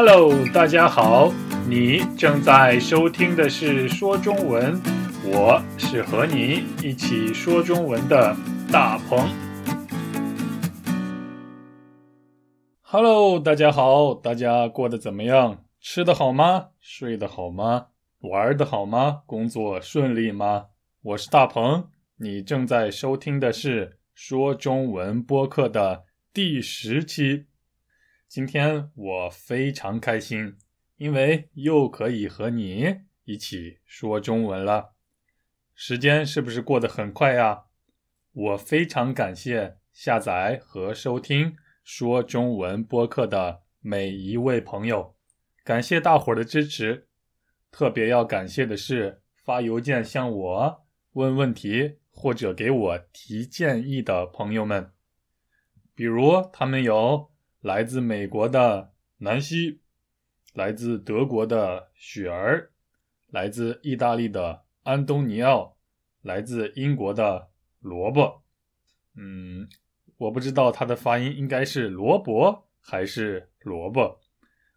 Hello，大家好，你正在收听的是说中文，我是和你一起说中文的大鹏。Hello，大家好，大家过得怎么样？吃得好吗？睡得好吗？玩得好吗？工作顺利吗？我是大鹏，你正在收听的是说中文播客的第十期。今天我非常开心，因为又可以和你一起说中文了。时间是不是过得很快呀？我非常感谢下载和收听说中文播客的每一位朋友，感谢大伙儿的支持。特别要感谢的是发邮件向我问问题或者给我提建议的朋友们，比如他们有。来自美国的南希，来自德国的雪儿，来自意大利的安东尼奥，来自英国的萝卜。嗯，我不知道他的发音应该是萝卜还是萝卜。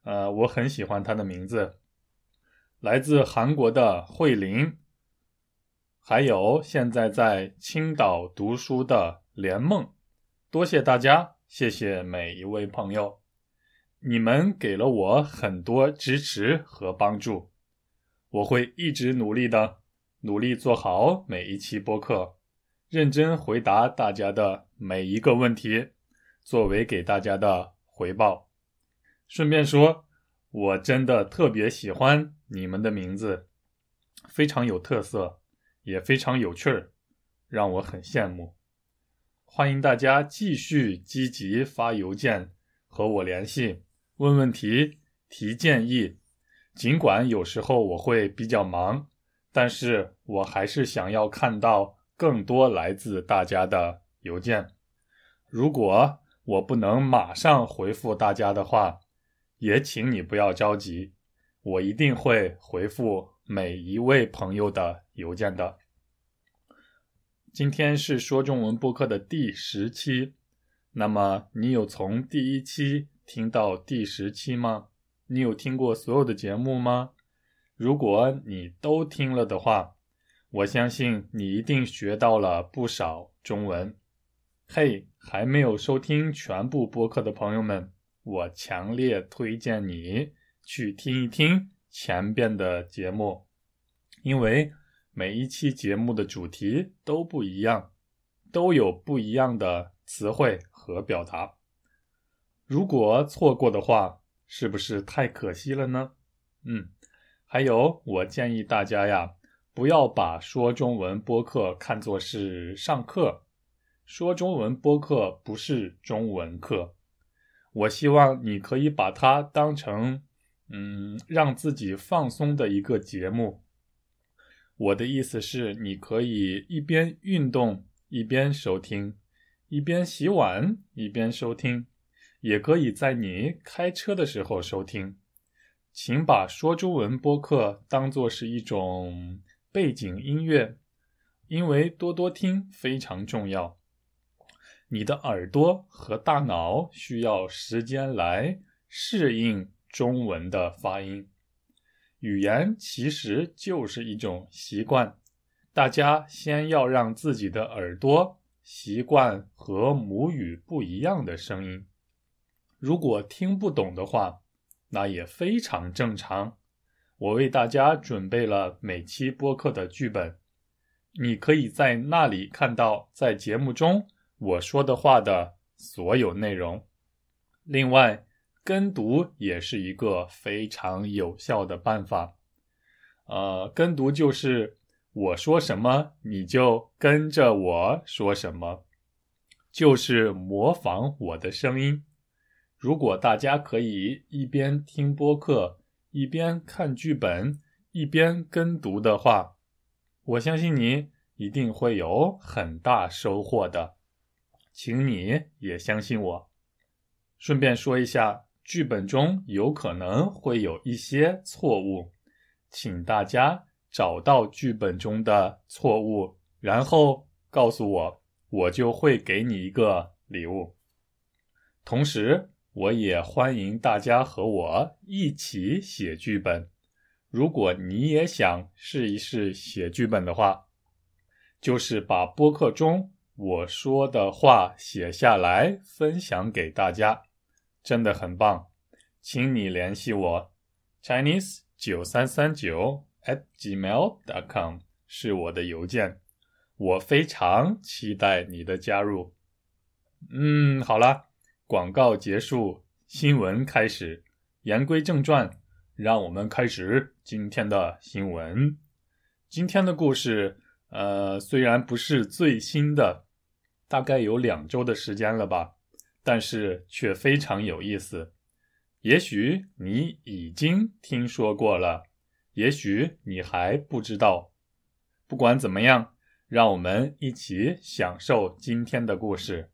呃，我很喜欢他的名字。来自韩国的慧玲，还有现在在青岛读书的连梦，多谢大家。谢谢每一位朋友，你们给了我很多支持和帮助，我会一直努力的，努力做好每一期播客，认真回答大家的每一个问题，作为给大家的回报。顺便说，我真的特别喜欢你们的名字，非常有特色，也非常有趣儿，让我很羡慕。欢迎大家继续积极发邮件和我联系，问问题、提建议。尽管有时候我会比较忙，但是我还是想要看到更多来自大家的邮件。如果我不能马上回复大家的话，也请你不要着急，我一定会回复每一位朋友的邮件的。今天是说中文播客的第十期，那么你有从第一期听到第十期吗？你有听过所有的节目吗？如果你都听了的话，我相信你一定学到了不少中文。嘿，还没有收听全部播客的朋友们，我强烈推荐你去听一听前边的节目，因为。每一期节目的主题都不一样，都有不一样的词汇和表达。如果错过的话，是不是太可惜了呢？嗯，还有，我建议大家呀，不要把说中文播客看作是上课。说中文播客不是中文课，我希望你可以把它当成，嗯，让自己放松的一个节目。我的意思是，你可以一边运动一边收听，一边洗碗一边收听，也可以在你开车的时候收听。请把说中文播客当做是一种背景音乐，因为多多听非常重要。你的耳朵和大脑需要时间来适应中文的发音。语言其实就是一种习惯，大家先要让自己的耳朵习惯和母语不一样的声音。如果听不懂的话，那也非常正常。我为大家准备了每期播客的剧本，你可以在那里看到在节目中我说的话的所有内容。另外，跟读也是一个非常有效的办法，呃，跟读就是我说什么你就跟着我说什么，就是模仿我的声音。如果大家可以一边听播客，一边看剧本，一边跟读的话，我相信你一定会有很大收获的，请你也相信我。顺便说一下。剧本中有可能会有一些错误，请大家找到剧本中的错误，然后告诉我，我就会给你一个礼物。同时，我也欢迎大家和我一起写剧本。如果你也想试一试写剧本的话，就是把播客中我说的话写下来，分享给大家，真的很棒。请你联系我，Chinese 九三三九 at gmail.com 是我的邮件。我非常期待你的加入。嗯，好了，广告结束，新闻开始。言归正传，让我们开始今天的新闻。今天的故事，呃，虽然不是最新的，大概有两周的时间了吧，但是却非常有意思。也许你已经听说过了，也许你还不知道。不管怎么样，让我们一起享受今天的故事。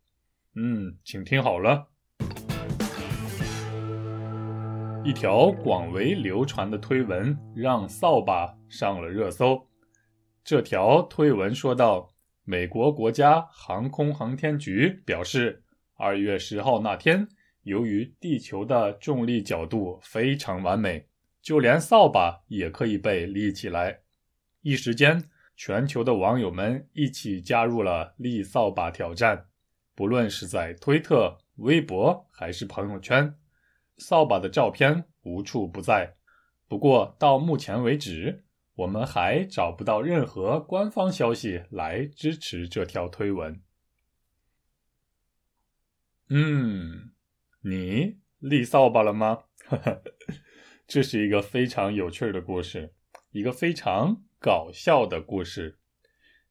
嗯，请听好了。一条广为流传的推文让扫把上了热搜。这条推文说道：“美国国家航空航天局表示，二月十号那天。”由于地球的重力角度非常完美，就连扫把也可以被立起来。一时间，全球的网友们一起加入了立扫把挑战。不论是在推特、微博还是朋友圈，扫把的照片无处不在。不过到目前为止，我们还找不到任何官方消息来支持这条推文。嗯。你立扫把了吗？这是一个非常有趣的故事，一个非常搞笑的故事。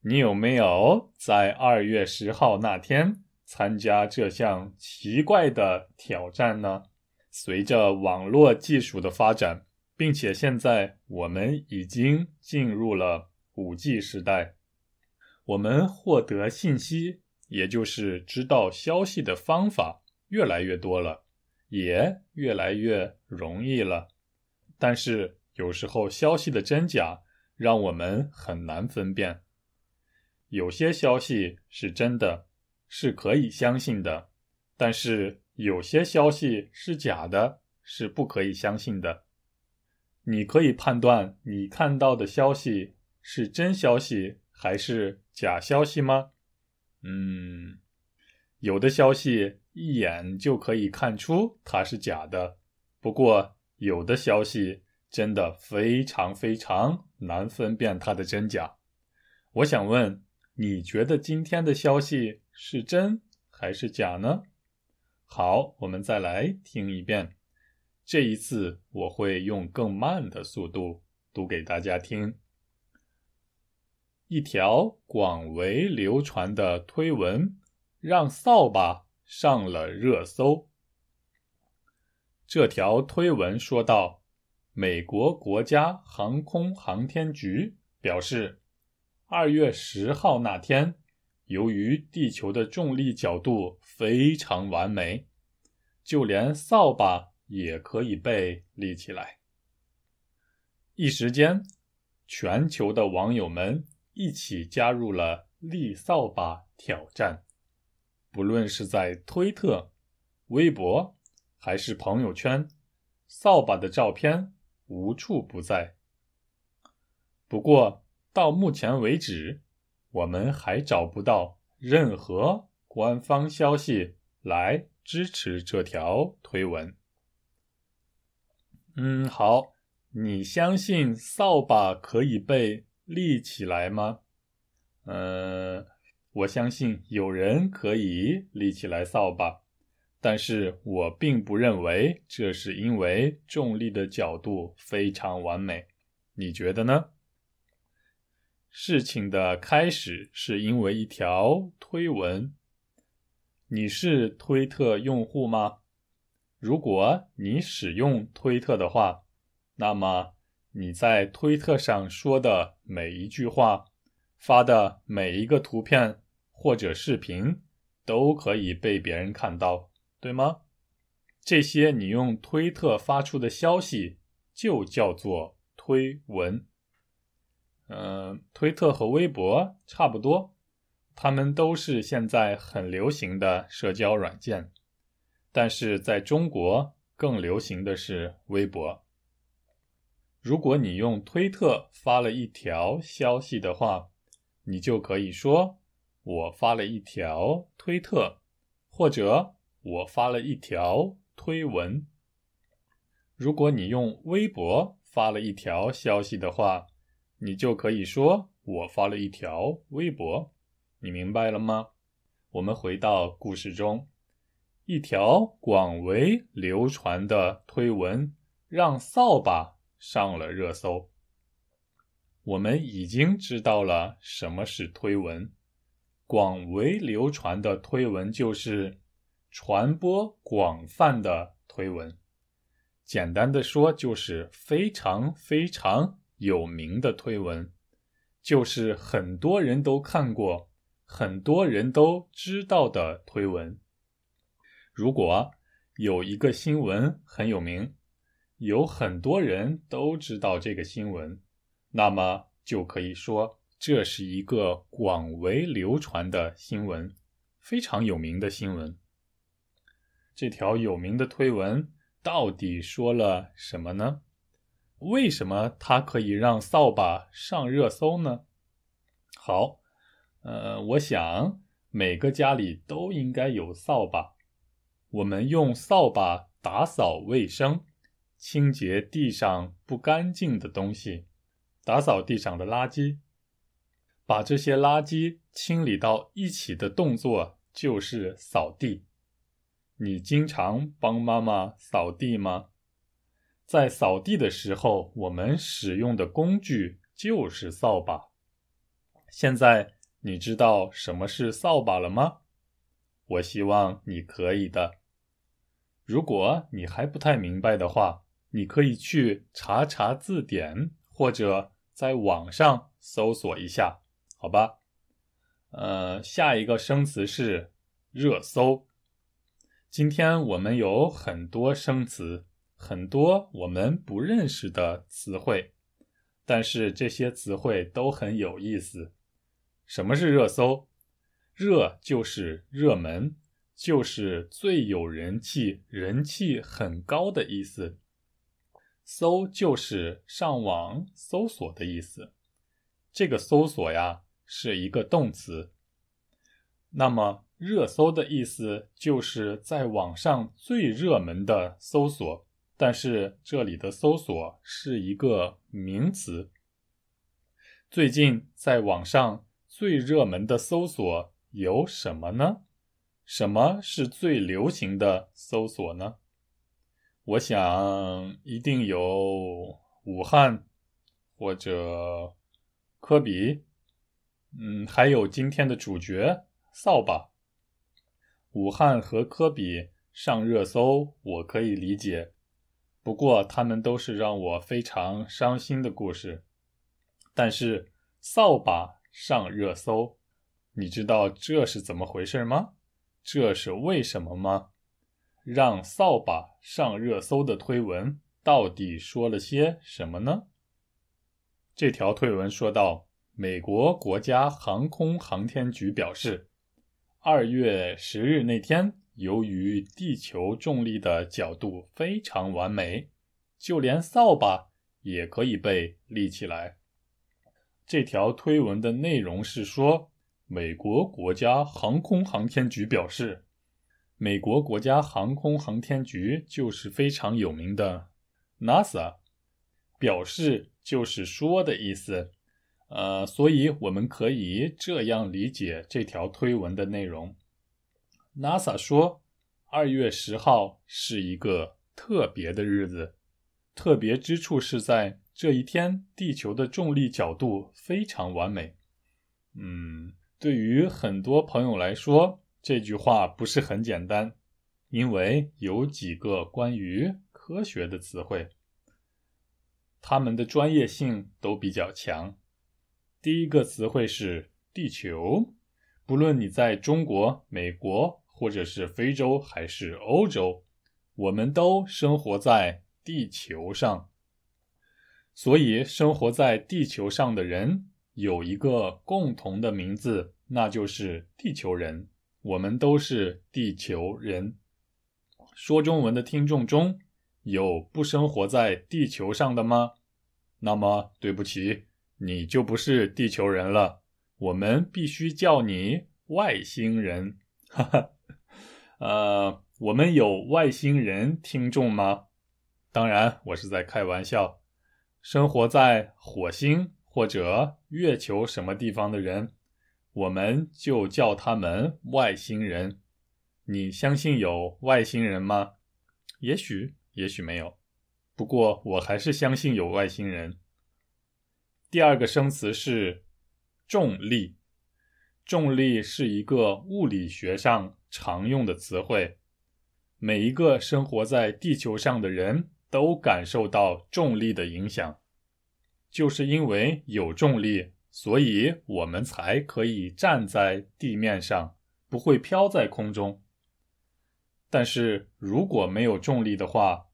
你有没有在二月十号那天参加这项奇怪的挑战呢？随着网络技术的发展，并且现在我们已经进入了五 G 时代，我们获得信息，也就是知道消息的方法。越来越多了，也越来越容易了。但是有时候消息的真假让我们很难分辨。有些消息是真的，是可以相信的；但是有些消息是假的，是不可以相信的。你可以判断你看到的消息是真消息还是假消息吗？嗯，有的消息。一眼就可以看出它是假的，不过有的消息真的非常非常难分辨它的真假。我想问，你觉得今天的消息是真还是假呢？好，我们再来听一遍。这一次我会用更慢的速度读给大家听。一条广为流传的推文，让扫把。上了热搜。这条推文说道：“美国国家航空航天局表示，二月十号那天，由于地球的重力角度非常完美，就连扫把也可以被立起来。一时间，全球的网友们一起加入了立扫把挑战。”不论是在推特、微博还是朋友圈，扫把的照片无处不在。不过到目前为止，我们还找不到任何官方消息来支持这条推文。嗯，好，你相信扫把可以被立起来吗？嗯。我相信有人可以立起来扫把，但是我并不认为这是因为重力的角度非常完美。你觉得呢？事情的开始是因为一条推文。你是推特用户吗？如果你使用推特的话，那么你在推特上说的每一句话，发的每一个图片。或者视频都可以被别人看到，对吗？这些你用推特发出的消息就叫做推文。嗯，推特和微博差不多，它们都是现在很流行的社交软件。但是在中国更流行的是微博。如果你用推特发了一条消息的话，你就可以说“我发了一条推特”，或者“我发了一条推文”。如果你用微博发了一条消息的话，你就可以说“我发了一条微博”。你明白了吗？我们回到故事中，一条广为流传的推文让扫把。上了热搜。我们已经知道了什么是推文。广为流传的推文就是传播广泛的推文。简单的说，就是非常非常有名的推文，就是很多人都看过、很多人都知道的推文。如果有一个新闻很有名。有很多人都知道这个新闻，那么就可以说这是一个广为流传的新闻，非常有名的新闻。这条有名的推文到底说了什么呢？为什么它可以让扫把上热搜呢？好，呃，我想每个家里都应该有扫把，我们用扫把打扫卫生。清洁地上不干净的东西，打扫地上的垃圾，把这些垃圾清理到一起的动作就是扫地。你经常帮妈妈扫地吗？在扫地的时候，我们使用的工具就是扫把。现在你知道什么是扫把了吗？我希望你可以的。如果你还不太明白的话，你可以去查查字典，或者在网上搜索一下，好吧？呃，下一个生词是热搜。今天我们有很多生词，很多我们不认识的词汇，但是这些词汇都很有意思。什么是热搜？热就是热门，就是最有人气、人气很高的意思。搜就是上网搜索的意思，这个搜索呀是一个动词。那么热搜的意思就是在网上最热门的搜索，但是这里的搜索是一个名词。最近在网上最热门的搜索有什么呢？什么是最流行的搜索呢？我想一定有武汉或者科比，嗯，还有今天的主角扫把。武汉和科比上热搜，我可以理解，不过他们都是让我非常伤心的故事。但是扫把上热搜，你知道这是怎么回事吗？这是为什么吗？让扫把上热搜的推文到底说了些什么呢？这条推文说到，美国国家航空航天局表示，二月十日那天，由于地球重力的角度非常完美，就连扫把也可以被立起来。这条推文的内容是说，美国国家航空航天局表示。美国国家航空航天局就是非常有名的 NASA，表示就是说的意思，呃，所以我们可以这样理解这条推文的内容。NASA 说，二月十号是一个特别的日子，特别之处是在这一天，地球的重力角度非常完美。嗯，对于很多朋友来说。这句话不是很简单，因为有几个关于科学的词汇，他们的专业性都比较强。第一个词汇是“地球”，不论你在中国、美国，或者是非洲还是欧洲，我们都生活在地球上。所以，生活在地球上的人有一个共同的名字，那就是地球人。我们都是地球人。说中文的听众中有不生活在地球上的吗？那么对不起，你就不是地球人了。我们必须叫你外星人。哈哈，呃，我们有外星人听众吗？当然，我是在开玩笑。生活在火星或者月球什么地方的人，我们就叫他们外星人。你相信有外星人吗？也许，也许没有。不过，我还是相信有外星人。第二个生词是重力。重力是一个物理学上常用的词汇。每一个生活在地球上的人都感受到重力的影响。就是因为有重力，所以我们才可以站在地面上，不会飘在空中。但是如果没有重力的话，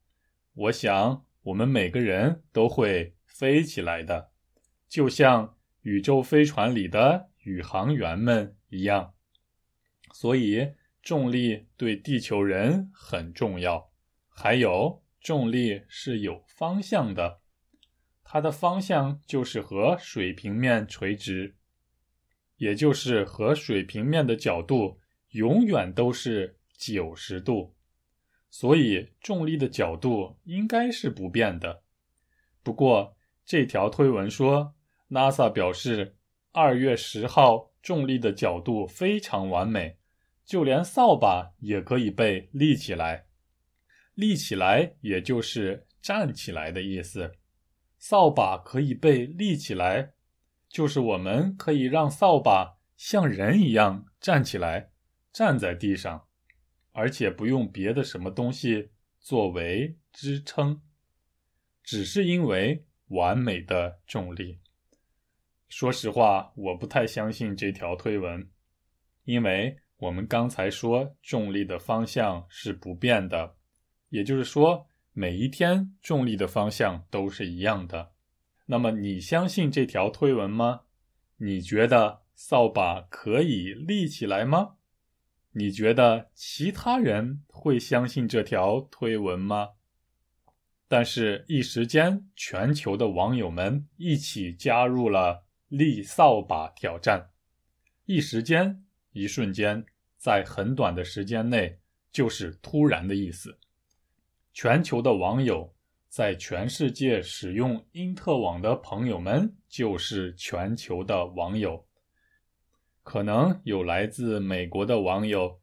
我想我们每个人都会飞起来的，就像宇宙飞船里的宇航员们一样。所以重力对地球人很重要。还有，重力是有方向的，它的方向就是和水平面垂直，也就是和水平面的角度永远都是。九十度，所以重力的角度应该是不变的。不过这条推文说，NASA 表示二月十号重力的角度非常完美，就连扫把也可以被立起来。立起来也就是站起来的意思。扫把可以被立起来，就是我们可以让扫把像人一样站起来，站在地上。而且不用别的什么东西作为支撑，只是因为完美的重力。说实话，我不太相信这条推文，因为我们刚才说重力的方向是不变的，也就是说每一天重力的方向都是一样的。那么你相信这条推文吗？你觉得扫把可以立起来吗？你觉得其他人会相信这条推文吗？但是，一时间，全球的网友们一起加入了立扫把挑战。一时间，一瞬间，在很短的时间内，就是突然的意思。全球的网友，在全世界使用因特网的朋友们，就是全球的网友。可能有来自美国的网友，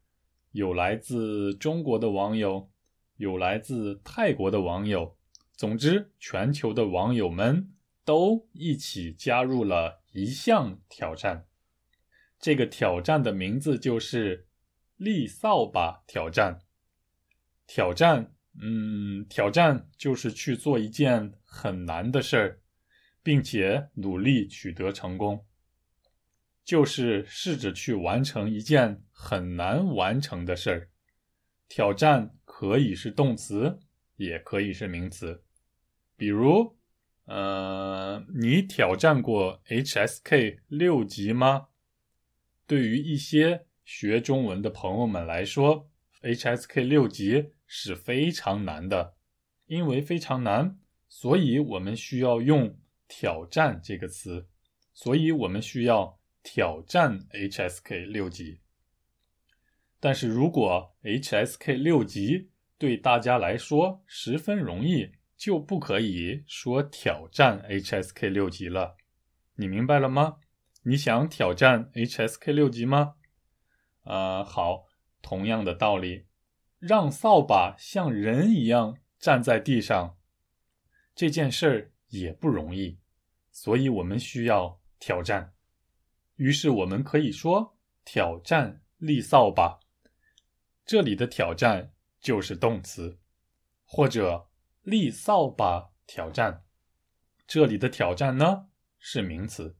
有来自中国的网友，有来自泰国的网友。总之，全球的网友们都一起加入了一项挑战。这个挑战的名字就是“立扫把挑战”。挑战，嗯，挑战就是去做一件很难的事儿，并且努力取得成功。就是试着去完成一件很难完成的事儿。挑战可以是动词，也可以是名词。比如，呃，你挑战过 HSK 六级吗？对于一些学中文的朋友们来说，HSK 六级是非常难的。因为非常难，所以我们需要用“挑战”这个词。所以我们需要。挑战 HSK 六级，但是如果 HSK 六级对大家来说十分容易，就不可以说挑战 HSK 六级了。你明白了吗？你想挑战 HSK 六级吗？啊，好，同样的道理，让扫把像人一样站在地上，这件事儿也不容易，所以我们需要挑战。于是我们可以说挑战立扫把，这里的挑战就是动词，或者立扫把挑战，这里的挑战呢是名词。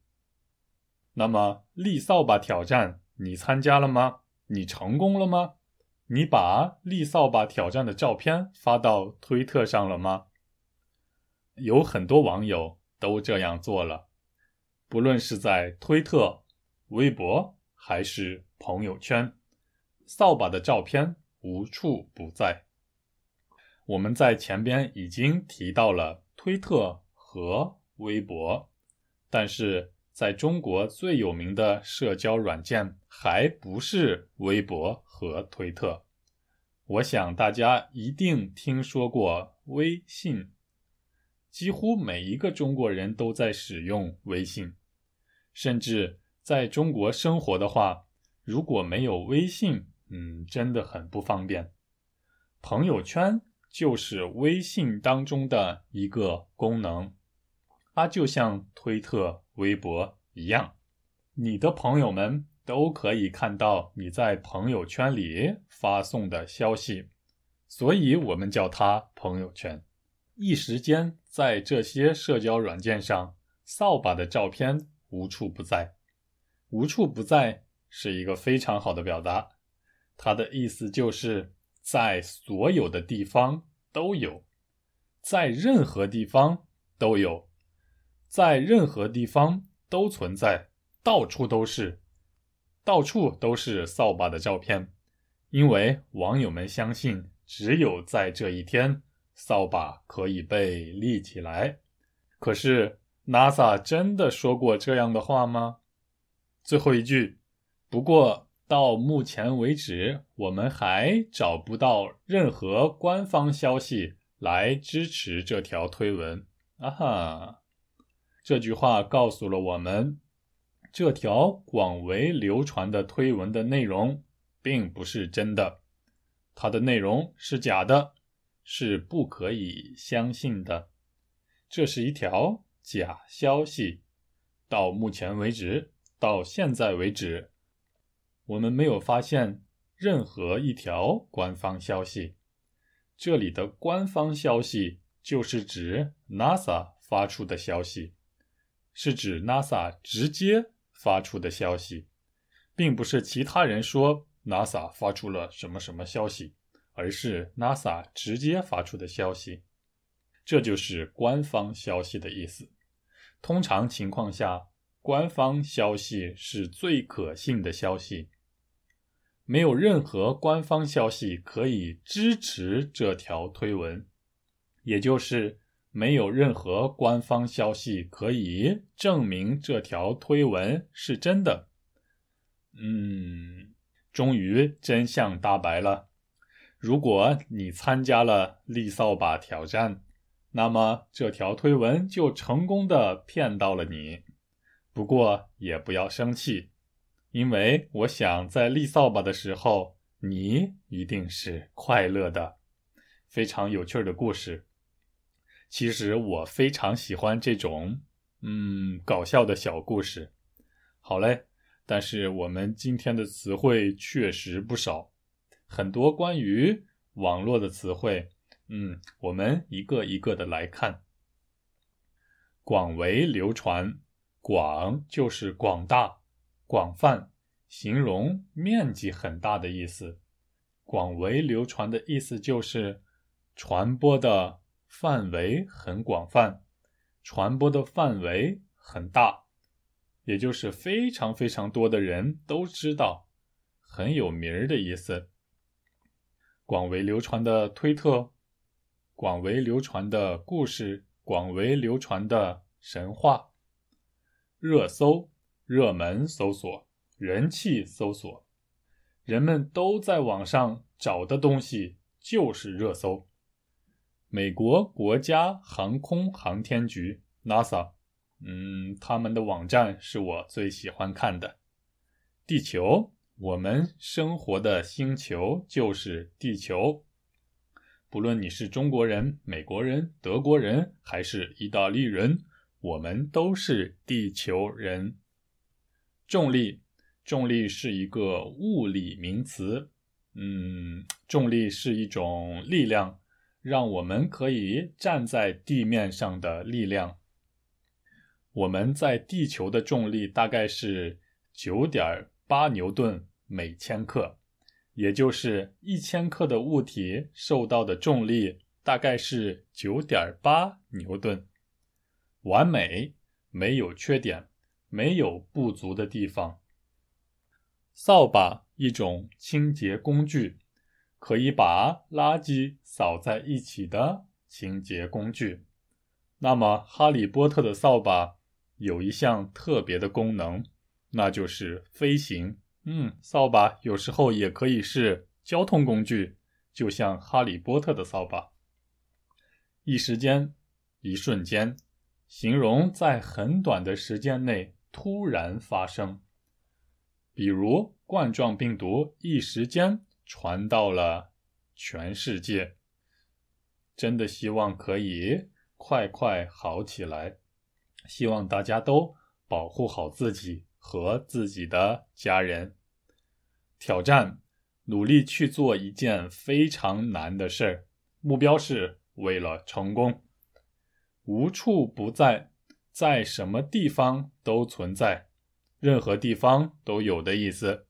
那么立扫把挑战你参加了吗？你成功了吗？你把立扫把挑战的照片发到推特上了吗？有很多网友都这样做了，不论是在推特。微博还是朋友圈，扫把的照片无处不在。我们在前边已经提到了推特和微博，但是在中国最有名的社交软件还不是微博和推特。我想大家一定听说过微信，几乎每一个中国人都在使用微信，甚至在中国生活的话，如果没有微信，嗯，真的很不方便。朋友圈就是微信当中的一个功能，它就像推特、微博一样，你的朋友们。都可以看到你在朋友圈里发送的消息，所以我们叫它朋友圈。一时间，在这些社交软件上，扫把的照片无处不在。无处不在是一个非常好的表达，它的意思就是在所有的地方都有，在任何地方都有，在任何地方都存在，到处都是。到处都是扫把的照片，因为网友们相信，只有在这一天，扫把可以被立起来。可是，NASA 真的说过这样的话吗？最后一句。不过到目前为止，我们还找不到任何官方消息来支持这条推文。啊哈，这句话告诉了我们。这条广为流传的推文的内容并不是真的，它的内容是假的，是不可以相信的。这是一条假消息。到目前为止，到现在为止，我们没有发现任何一条官方消息。这里的官方消息就是指 NASA 发出的消息，是指 NASA 直接。发出的消息，并不是其他人说 NASA 发出了什么什么消息，而是 NASA 直接发出的消息。这就是官方消息的意思。通常情况下，官方消息是最可信的消息。没有任何官方消息可以支持这条推文，也就是。没有任何官方消息可以证明这条推文是真的。嗯，终于真相大白了。如果你参加了立扫把挑战，那么这条推文就成功的骗到了你。不过也不要生气，因为我想在立扫把的时候，你一定是快乐的。非常有趣的故事。其实我非常喜欢这种，嗯，搞笑的小故事。好嘞，但是我们今天的词汇确实不少，很多关于网络的词汇，嗯，我们一个一个的来看。广为流传，广就是广大、广泛，形容面积很大的意思。广为流传的意思就是传播的。范围很广泛，传播的范围很大，也就是非常非常多的人都知道，很有名儿的意思。广为流传的推特，广为流传的故事，广为流传的神话，热搜、热门搜索、人气搜索，人们都在网上找的东西就是热搜。美国国家航空航天局 NASA，嗯，他们的网站是我最喜欢看的。地球，我们生活的星球就是地球。不论你是中国人、美国人、德国人还是意大利人，我们都是地球人。重力，重力是一个物理名词。嗯，重力是一种力量。让我们可以站在地面上的力量。我们在地球的重力大概是九点八牛顿每千克，也就是一千克的物体受到的重力大概是九点八牛顿，完美，没有缺点，没有不足的地方。扫把，一种清洁工具。可以把垃圾扫在一起的清洁工具。那么，哈利波特的扫把有一项特别的功能，那就是飞行。嗯，扫把有时候也可以是交通工具，就像哈利波特的扫把。一时间，一瞬间，形容在很短的时间内突然发生。比如，冠状病毒一时间传到了全世界。真的希望可以。快快好起来！希望大家都保护好自己和自己的家人。挑战，努力去做一件非常难的事儿，目标是为了成功。无处不在，在什么地方都存在，任何地方都有的意思。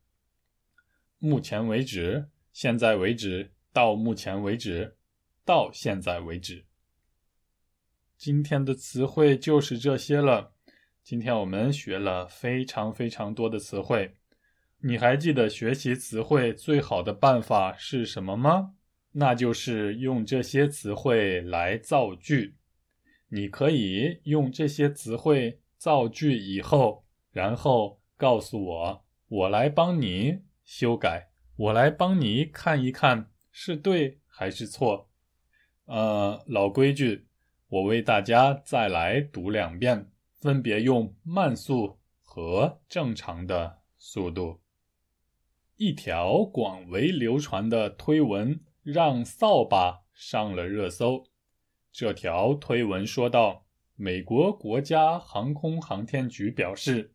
目前为止，现在为止，到目前为止，到现在为止。今天的词汇就是这些了。今天我们学了非常非常多的词汇。你还记得学习词汇最好的办法是什么吗？那就是用这些词汇来造句。你可以用这些词汇造句以后，然后告诉我，我来帮你修改，我来帮你看一看是对还是错。呃，老规矩。我为大家再来读两遍，分别用慢速和正常的速度。一条广为流传的推文让扫把上了热搜。这条推文说道：“美国国家航空航天局表示，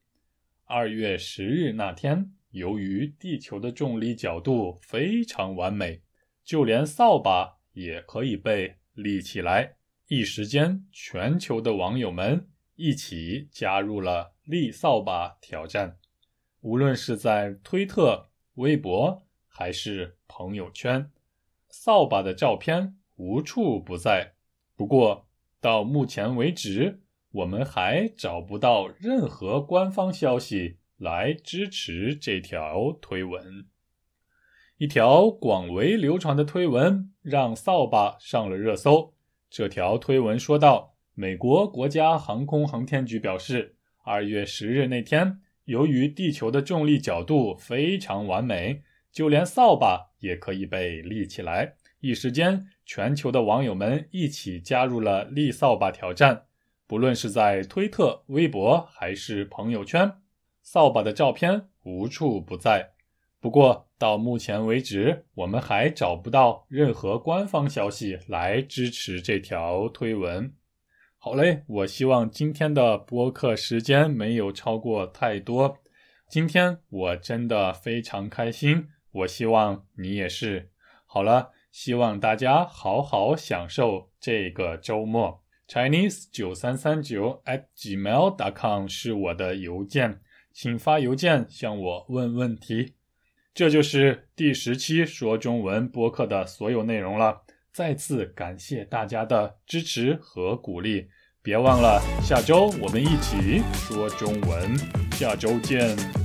二月十日那天，由于地球的重力角度非常完美，就连扫把也可以被立起来。”一时间，全球的网友们一起加入了立扫把挑战。无论是在推特、微博还是朋友圈，扫把的照片无处不在。不过，到目前为止，我们还找不到任何官方消息来支持这条推文。一条广为流传的推文让扫把上了热搜。这条推文说道：“美国国家航空航天局表示，二月十日那天，由于地球的重力角度非常完美，就连扫把也可以被立起来。一时间，全球的网友们一起加入了立扫把挑战。不论是在推特、微博还是朋友圈，扫把的照片无处不在。不过，到目前为止，我们还找不到任何官方消息来支持这条推文。好嘞，我希望今天的播客时间没有超过太多。今天我真的非常开心，我希望你也是。好了，希望大家好好享受这个周末。Chinese 九三三九 at gmail.com 是我的邮件，请发邮件向我问问题。这就是第十期说中文播客的所有内容了。再次感谢大家的支持和鼓励，别忘了下周我们一起说中文。下周见。